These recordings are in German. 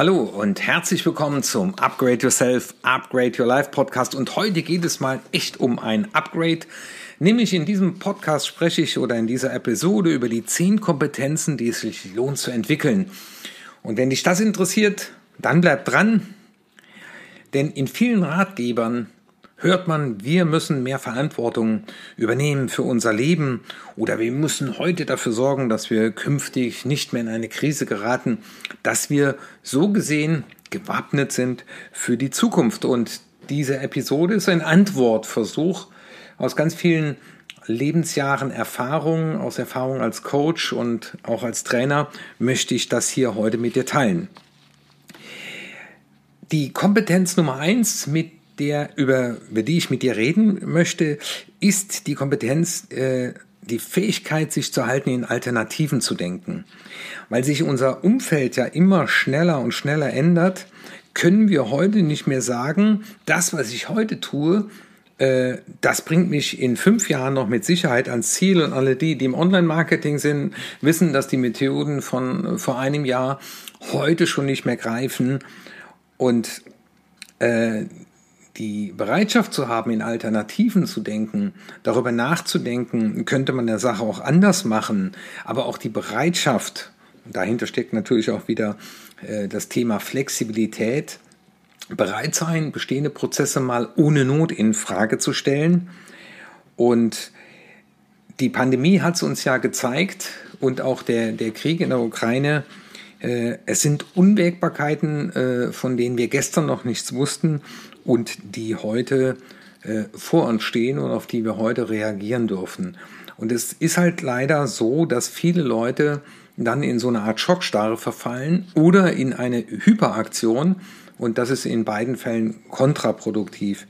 Hallo und herzlich willkommen zum Upgrade Yourself, Upgrade Your Life Podcast. Und heute geht es mal echt um ein Upgrade. Nämlich in diesem Podcast spreche ich oder in dieser Episode über die zehn Kompetenzen, die es sich lohnt zu entwickeln. Und wenn dich das interessiert, dann bleib dran. Denn in vielen Ratgebern hört man, wir müssen mehr Verantwortung übernehmen für unser Leben oder wir müssen heute dafür sorgen, dass wir künftig nicht mehr in eine Krise geraten, dass wir so gesehen gewappnet sind für die Zukunft. Und diese Episode ist ein Antwortversuch aus ganz vielen Lebensjahren Erfahrung, aus Erfahrung als Coach und auch als Trainer möchte ich das hier heute mit dir teilen. Die Kompetenz Nummer eins, mit der, über, über die ich mit dir reden möchte, ist die Kompetenz, äh, die Fähigkeit, sich zu halten, in Alternativen zu denken. Weil sich unser Umfeld ja immer schneller und schneller ändert, können wir heute nicht mehr sagen, das, was ich heute tue, äh, das bringt mich in fünf Jahren noch mit Sicherheit ans Ziel. Und alle die, die im Online-Marketing sind, wissen, dass die Methoden von vor einem Jahr heute schon nicht mehr greifen. Und äh, die Bereitschaft zu haben, in Alternativen zu denken, darüber nachzudenken, könnte man der Sache auch anders machen, aber auch die Bereitschaft, dahinter steckt natürlich auch wieder äh, das Thema Flexibilität, bereit sein, bestehende Prozesse mal ohne Not in Frage zu stellen. Und die Pandemie hat es uns ja gezeigt und auch der, der Krieg in der Ukraine, äh, es sind Unwägbarkeiten, äh, von denen wir gestern noch nichts wussten und die heute äh, vor uns stehen und auf die wir heute reagieren dürfen. Und es ist halt leider so, dass viele Leute dann in so eine Art Schockstarre verfallen oder in eine Hyperaktion und das ist in beiden Fällen kontraproduktiv.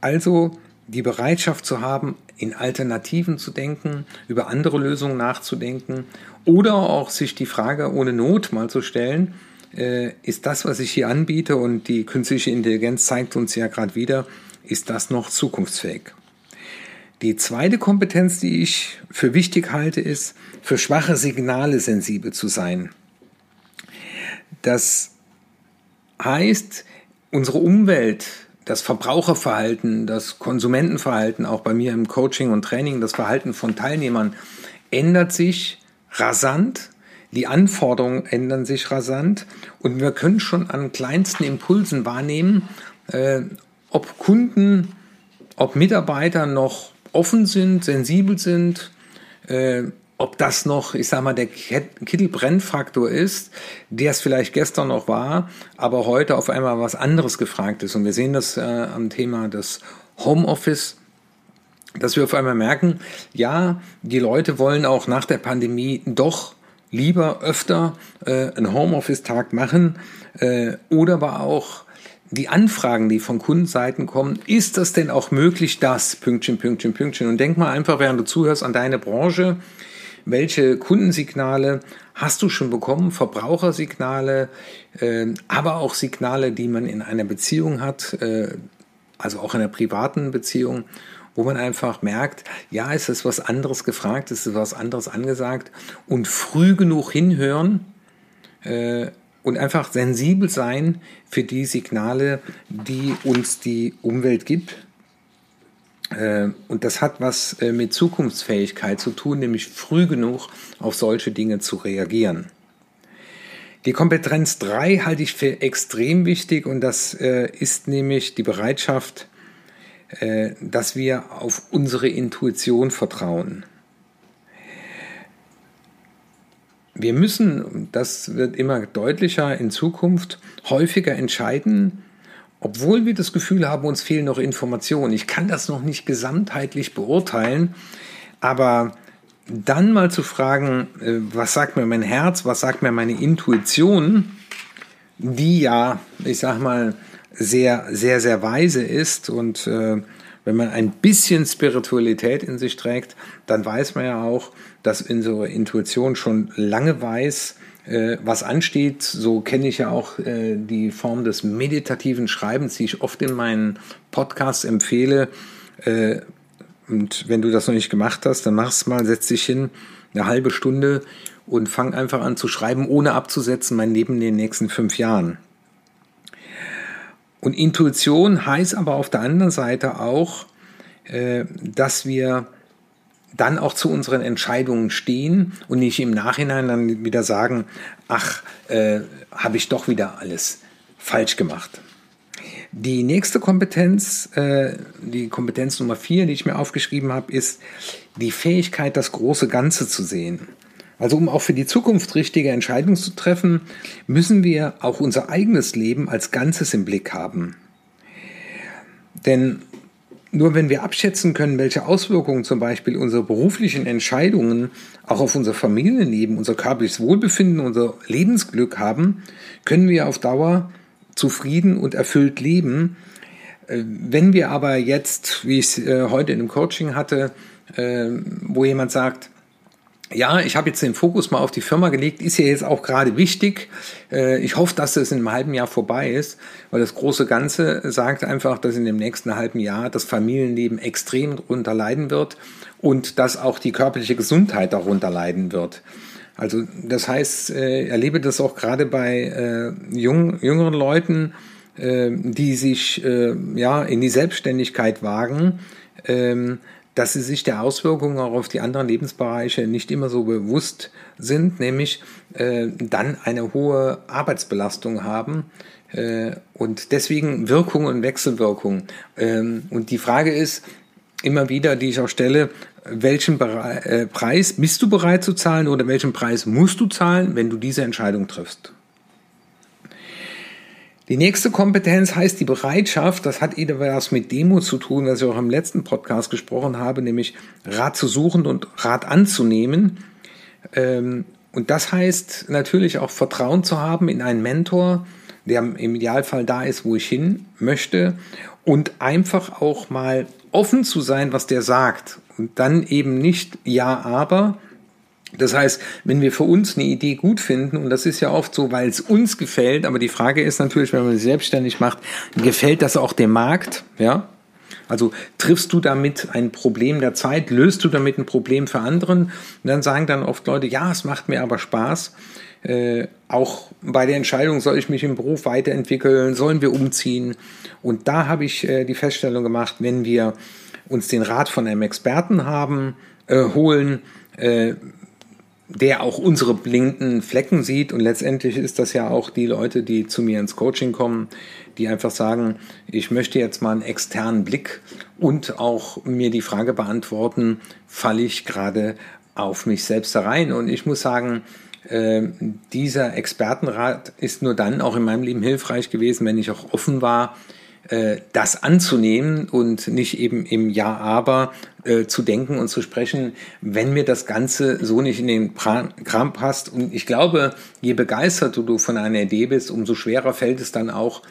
Also die Bereitschaft zu haben, in Alternativen zu denken, über andere Lösungen nachzudenken oder auch sich die Frage ohne Not mal zu stellen, ist das, was ich hier anbiete und die künstliche Intelligenz zeigt uns ja gerade wieder, ist das noch zukunftsfähig? Die zweite Kompetenz, die ich für wichtig halte, ist, für schwache Signale sensibel zu sein. Das heißt, unsere Umwelt, das Verbraucherverhalten, das Konsumentenverhalten, auch bei mir im Coaching und Training, das Verhalten von Teilnehmern ändert sich rasant die Anforderungen ändern sich rasant und wir können schon an kleinsten Impulsen wahrnehmen, äh, ob Kunden, ob Mitarbeiter noch offen sind, sensibel sind, äh, ob das noch, ich sag mal, der Kittelbrennfaktor ist, der es vielleicht gestern noch war, aber heute auf einmal was anderes gefragt ist. Und wir sehen das äh, am Thema des Homeoffice dass wir auf einmal merken, ja, die Leute wollen auch nach der Pandemie doch lieber öfter äh, einen Homeoffice-Tag machen äh, oder aber auch die Anfragen, die von Kundenseiten kommen, ist das denn auch möglich, das Pünktchen, Pünktchen, Pünktchen? Und denk mal einfach, während du zuhörst, an deine Branche. Welche Kundensignale hast du schon bekommen? Verbrauchersignale, äh, aber auch Signale, die man in einer Beziehung hat, äh, also auch in einer privaten Beziehung wo man einfach merkt, ja, es ist was anderes gefragt, es ist was anderes angesagt und früh genug hinhören äh, und einfach sensibel sein für die Signale, die uns die Umwelt gibt. Äh, und das hat was äh, mit Zukunftsfähigkeit zu tun, nämlich früh genug auf solche Dinge zu reagieren. Die Kompetenz 3 halte ich für extrem wichtig und das äh, ist nämlich die Bereitschaft, dass wir auf unsere Intuition vertrauen. Wir müssen, das wird immer deutlicher in Zukunft, häufiger entscheiden, obwohl wir das Gefühl haben, uns fehlen noch Informationen. Ich kann das noch nicht gesamtheitlich beurteilen, aber dann mal zu fragen, äh, was sagt mir mein Herz, was sagt mir meine Intuition, die ja, ich sag mal, sehr, sehr, sehr weise ist und äh, wenn man ein bisschen Spiritualität in sich trägt, dann weiß man ja auch, dass unsere Intuition schon lange weiß, äh, was ansteht. So kenne ich ja auch äh, die Form des meditativen Schreibens, die ich oft in meinen Podcasts empfehle. Äh, und wenn du das noch nicht gemacht hast, dann mach es mal, setz dich hin, eine halbe Stunde und fange einfach an zu schreiben, ohne abzusetzen, mein Leben in den nächsten fünf Jahren. Und Intuition heißt aber auf der anderen Seite auch, äh, dass wir dann auch zu unseren Entscheidungen stehen und nicht im Nachhinein dann wieder sagen, ach, äh, habe ich doch wieder alles falsch gemacht. Die nächste Kompetenz, äh, die Kompetenz Nummer vier, die ich mir aufgeschrieben habe, ist die Fähigkeit, das große Ganze zu sehen. Also um auch für die Zukunft richtige Entscheidungen zu treffen, müssen wir auch unser eigenes Leben als Ganzes im Blick haben. Denn nur wenn wir abschätzen können, welche Auswirkungen zum Beispiel unsere beruflichen Entscheidungen auch auf unser Familienleben, unser körperliches Wohlbefinden, unser Lebensglück haben, können wir auf Dauer zufrieden und erfüllt leben. Äh, wenn wir aber jetzt, wie ich es äh, heute in einem Coaching hatte, äh, wo jemand sagt, ja, ich habe jetzt den Fokus mal auf die Firma gelegt, ist ja jetzt auch gerade wichtig. Ich hoffe, dass das in einem halben Jahr vorbei ist, weil das große Ganze sagt einfach, dass in dem nächsten halben Jahr das Familienleben extrem darunter leiden wird und dass auch die körperliche Gesundheit darunter leiden wird. Also das heißt, äh, erlebe das auch gerade bei äh, jüngeren Leuten, äh, die sich äh, ja in die Selbstständigkeit wagen, äh, dass sie sich der Auswirkungen auch auf die anderen Lebensbereiche nicht immer so bewusst sind, nämlich äh, dann eine hohe Arbeitsbelastung haben äh, und deswegen Wirkung und Wechselwirkung. Ähm, und die Frage ist immer wieder, die ich auch stelle, welchen äh, Preis bist du bereit zu zahlen oder welchen Preis musst du zahlen, wenn du diese Entscheidung triffst. Die nächste Kompetenz heißt die Bereitschaft, das hat etwas mit Demo zu tun, was ich auch im letzten Podcast gesprochen habe, nämlich Rat zu suchen und Rat anzunehmen. Ähm, und das heißt natürlich auch Vertrauen zu haben in einen Mentor, der im Idealfall da ist, wo ich hin möchte und einfach auch mal offen zu sein, was der sagt und dann eben nicht ja, aber. Das heißt, wenn wir für uns eine Idee gut finden, und das ist ja oft so, weil es uns gefällt, aber die Frage ist natürlich, wenn man sich selbstständig macht, gefällt das auch dem Markt, ja? Also triffst du damit ein Problem der Zeit, löst du damit ein Problem für anderen? Und dann sagen dann oft Leute, ja, es macht mir aber Spaß. Äh, auch bei der Entscheidung, soll ich mich im Beruf weiterentwickeln, sollen wir umziehen? Und da habe ich äh, die Feststellung gemacht, wenn wir uns den Rat von einem Experten haben, äh, holen, äh, der auch unsere blinden Flecken sieht. Und letztendlich ist das ja auch die Leute, die zu mir ins Coaching kommen, die einfach sagen, ich möchte jetzt mal einen externen Blick und auch mir die Frage beantworten, falle ich gerade auf mich selbst herein? Und ich muss sagen, äh, dieser Expertenrat ist nur dann auch in meinem Leben hilfreich gewesen, wenn ich auch offen war, das anzunehmen und nicht eben im Ja, aber äh, zu denken und zu sprechen, wenn mir das Ganze so nicht in den Kram passt. Und ich glaube, je begeisterter du von einer Idee bist, umso schwerer fällt es dann auch,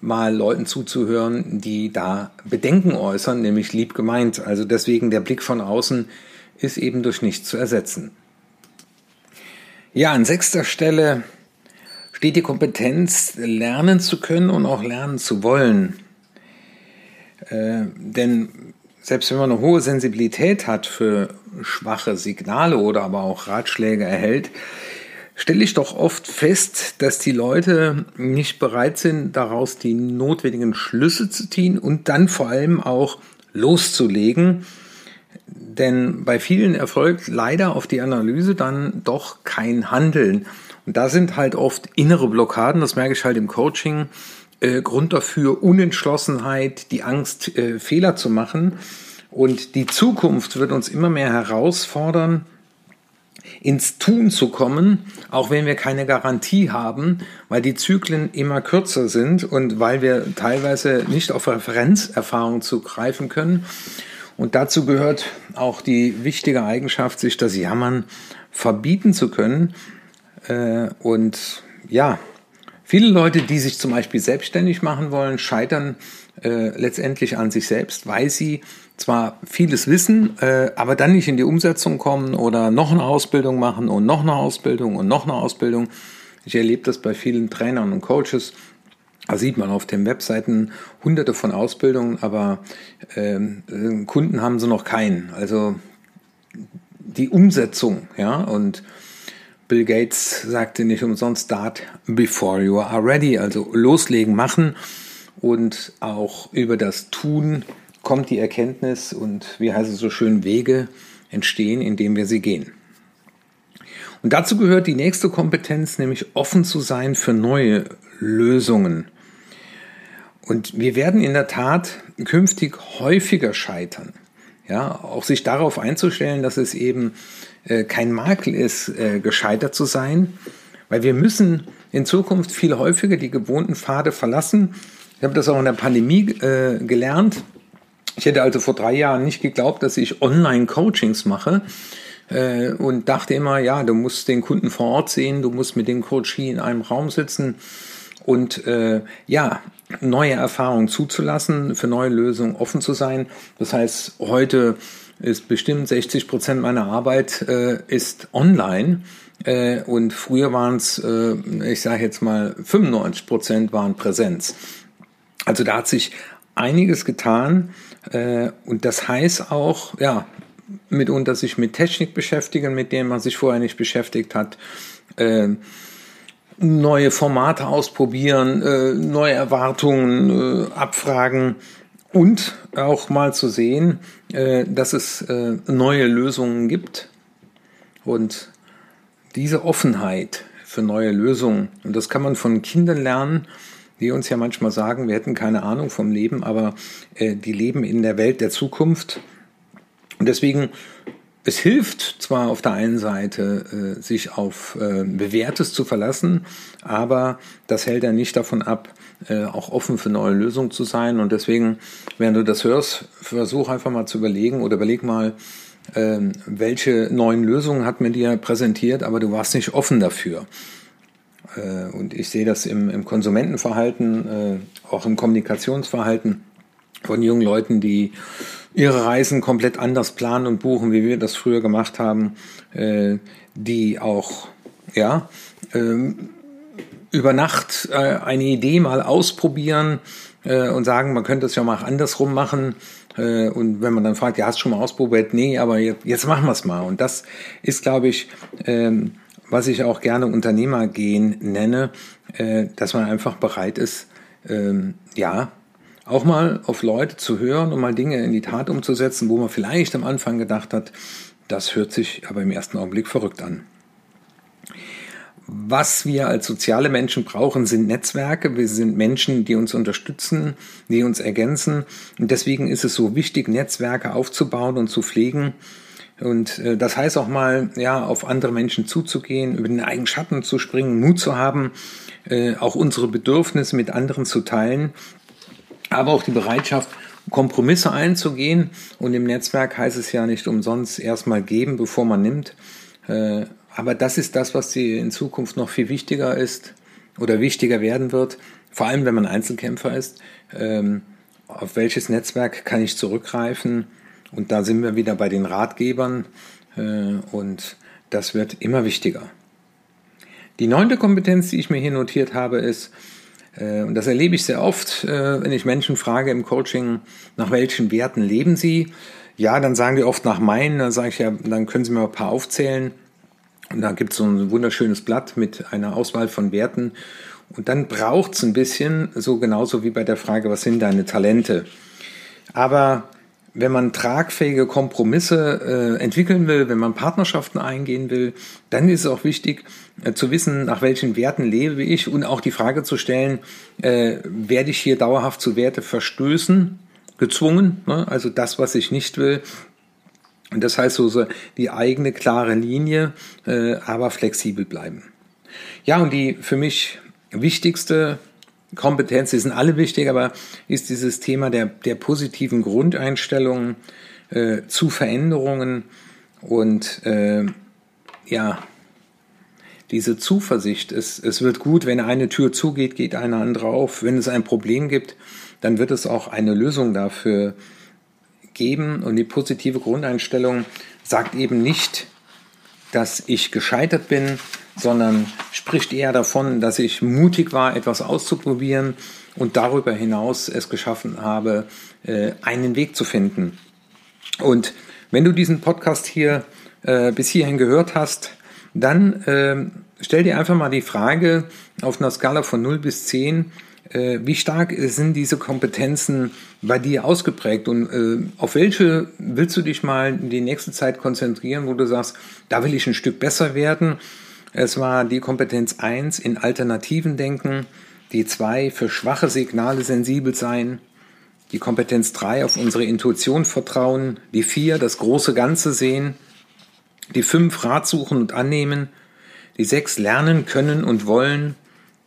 mal Leuten zuzuhören, die da Bedenken äußern, nämlich lieb gemeint. Also deswegen der Blick von außen ist eben durch nichts zu ersetzen. Ja, an sechster Stelle steht die Kompetenz, lernen zu können und auch lernen zu wollen. Äh, denn selbst wenn man eine hohe Sensibilität hat für schwache Signale oder aber auch Ratschläge erhält, stelle ich doch oft fest, dass die Leute nicht bereit sind, daraus die notwendigen Schlüsse zu ziehen und dann vor allem auch loszulegen denn bei vielen erfolgt leider auf die Analyse dann doch kein Handeln. Und da sind halt oft innere Blockaden, das merke ich halt im Coaching, äh, Grund dafür Unentschlossenheit, die Angst, äh, Fehler zu machen. Und die Zukunft wird uns immer mehr herausfordern, ins Tun zu kommen, auch wenn wir keine Garantie haben, weil die Zyklen immer kürzer sind und weil wir teilweise nicht auf Referenzerfahrung zugreifen können. Und dazu gehört auch die wichtige Eigenschaft, sich das Jammern verbieten zu können. Äh, und ja, viele Leute, die sich zum Beispiel selbstständig machen wollen, scheitern äh, letztendlich an sich selbst, weil sie zwar vieles wissen, äh, aber dann nicht in die Umsetzung kommen oder noch eine Ausbildung machen und noch eine Ausbildung und noch eine Ausbildung. Ich erlebe das bei vielen Trainern und Coaches, da sieht man auf den Webseiten hunderte von Ausbildungen, aber ähm, Kunden haben sie noch keinen. Also die Umsetzung, ja, und Bill Gates sagte nicht umsonst Start before you are ready, also loslegen, machen und auch über das Tun kommt die Erkenntnis und wie heißt es so schön, Wege entstehen, indem wir sie gehen. Und dazu gehört die nächste Kompetenz, nämlich offen zu sein für neue Lösungen. Und wir werden in der Tat künftig häufiger scheitern. Ja, auch sich darauf einzustellen, dass es eben äh, kein Makel ist, äh, gescheitert zu sein, weil wir müssen in Zukunft viel häufiger die gewohnten Pfade verlassen. Ich habe das auch in der Pandemie äh, gelernt. Ich hätte also vor drei Jahren nicht geglaubt, dass ich Online-Coachings mache äh, und dachte immer, ja, du musst den Kunden vor Ort sehen, du musst mit dem Coach in einem Raum sitzen und äh, ja, neue Erfahrungen zuzulassen, für neue Lösungen offen zu sein. Das heißt, heute ist bestimmt 60 Prozent meiner Arbeit äh, ist online äh, und früher waren es, äh, ich sage jetzt mal, 95 Prozent waren Präsenz. Also da hat sich einiges getan äh, und das heißt auch, ja, mitunter sich mit Technik beschäftigen, mit dem man sich vorher nicht beschäftigt hat. Äh, neue Formate ausprobieren, äh, neue Erwartungen äh, abfragen und auch mal zu sehen, dass es äh, neue Lösungen gibt und diese Offenheit für neue Lösungen, und das kann man von Kindern lernen, die uns ja manchmal sagen, wir hätten keine Ahnung vom Leben, aber äh, die leben in der Welt der Zukunft. Und deswegen es hilft zwar auf der einen Seite, äh, sich auf äh, Bewährtes zu verlassen, aber das hält ja nicht davon ab, äh, auch offen für neue Lösungen zu sein. Und deswegen, wenn du das hörst, versuch einfach mal zu überlegen oder überleg mal, äh, welche neuen Lösungen hat man dir präsentiert, aber du warst nicht offen dafür. Äh, und ich sehe das im, im Konsumentenverhalten, auch im Kommunikationsverhalten von jungen Leuten, die ihre Reisen komplett anders planen und buchen, wie wir das früher gemacht haben, äh, die auch ja ähm, über Nacht äh, eine Idee mal ausprobieren äh, und sagen, man könnte es ja mal andersrum machen. Äh, und wenn man dann fragt, ja, hast du schon mal ausprobiert? Nee, aber jetzt, jetzt machen wir es mal. Und das ist, glaube ich, ähm, was ich auch gerne Unternehmergehen nenne, äh, dass man einfach bereit ist, ähm, ja, auch mal auf Leute zu hören und mal Dinge in die Tat umzusetzen, wo man vielleicht am Anfang gedacht hat, das hört sich aber im ersten Augenblick verrückt an. Was wir als soziale Menschen brauchen, sind Netzwerke. Wir sind Menschen, die uns unterstützen, die uns ergänzen. Und deswegen ist es so wichtig, Netzwerke aufzubauen und zu pflegen. Und äh, das heißt auch mal, ja, auf andere Menschen zuzugehen, über den eigenen Schatten zu springen, Mut zu haben, äh, auch unsere Bedürfnisse mit anderen zu teilen aber auch die Bereitschaft, Kompromisse einzugehen. Und im Netzwerk heißt es ja nicht umsonst erstmal geben, bevor man nimmt. Äh, aber das ist das, was in Zukunft noch viel wichtiger ist oder wichtiger werden wird, vor allem wenn man Einzelkämpfer ist. Ähm, auf welches Netzwerk kann ich zurückgreifen? Und da sind wir wieder bei den Ratgebern äh, und das wird immer wichtiger. Die neunte Kompetenz, die ich mir hier notiert habe, ist, und das erlebe ich sehr oft, äh, wenn ich Menschen frage im Coaching, nach welchen Werten leben sie? Ja, dann sagen die oft nach meinen, dann sage ich ja, dann können sie mir ein paar aufzählen. Und da gibt es so ein wunderschönes Blatt mit einer Auswahl von Werten. Und dann braucht es ein bisschen, so genauso wie bei der Frage, was sind deine Talente? Aber wenn man tragfähige Kompromisse äh, entwickeln will, wenn man Partnerschaften eingehen will, dann ist es auch wichtig äh, zu wissen, nach welchen Werten lebe ich und auch die Frage zu stellen, äh, werde ich hier dauerhaft zu Werte verstößen, gezwungen, ne? also das, was ich nicht will. Und das heißt so, so die eigene klare Linie, äh, aber flexibel bleiben. Ja, und die für mich wichtigste Kompetenz, die sind alle wichtig, aber ist dieses Thema der, der positiven Grundeinstellungen äh, zu Veränderungen und äh, ja, diese Zuversicht, es, es wird gut, wenn eine Tür zugeht, geht eine andere auf. Wenn es ein Problem gibt, dann wird es auch eine Lösung dafür geben. Und die positive Grundeinstellung sagt eben nicht, dass ich gescheitert bin, sondern spricht eher davon, dass ich mutig war, etwas auszuprobieren und darüber hinaus es geschaffen habe, äh, einen Weg zu finden. Und wenn du diesen Podcast hier äh, bis hierhin gehört hast, dann äh, stell dir einfach mal die Frage auf einer Skala von 0 bis 10, äh, wie stark sind diese Kompetenzen bei dir ausgeprägt und äh, auf welche willst du dich mal die nächste Zeit konzentrieren, wo du sagst, da will ich ein Stück besser werden. Es war die Kompetenz 1 in Alternativen denken, die 2 für schwache Signale sensibel sein, die Kompetenz 3 auf unsere Intuition vertrauen, die 4 das große Ganze sehen, die 5 Rat suchen und annehmen, die 6 lernen können und wollen,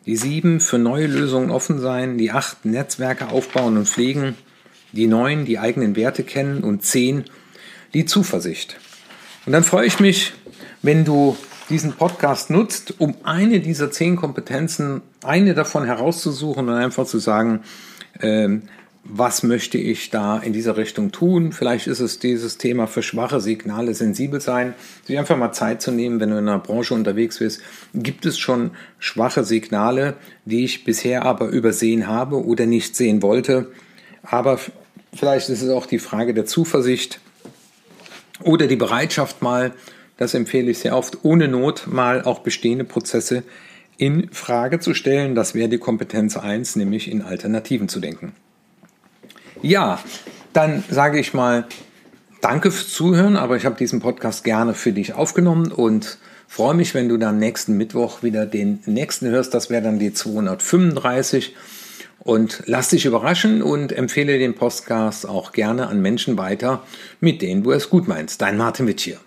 die 7 für neue Lösungen offen sein, die 8 Netzwerke aufbauen und pflegen, die 9 die eigenen Werte kennen und 10 die Zuversicht. Und dann freue ich mich, wenn du diesen Podcast nutzt, um eine dieser zehn Kompetenzen, eine davon herauszusuchen und einfach zu sagen, ähm, was möchte ich da in dieser Richtung tun? Vielleicht ist es dieses Thema für schwache Signale sensibel sein, sich einfach mal Zeit zu nehmen, wenn du in einer Branche unterwegs bist. Gibt es schon schwache Signale, die ich bisher aber übersehen habe oder nicht sehen wollte? Aber vielleicht ist es auch die Frage der Zuversicht oder die Bereitschaft mal, das empfehle ich sehr oft, ohne Not mal auch bestehende Prozesse in Frage zu stellen. Das wäre die Kompetenz 1, nämlich in Alternativen zu denken. Ja, dann sage ich mal Danke fürs Zuhören, aber ich habe diesen Podcast gerne für dich aufgenommen und freue mich, wenn du dann nächsten Mittwoch wieder den nächsten hörst. Das wäre dann die 235. Und lass dich überraschen und empfehle den Podcast auch gerne an Menschen weiter, mit denen du es gut meinst. Dein Martin Witsch hier.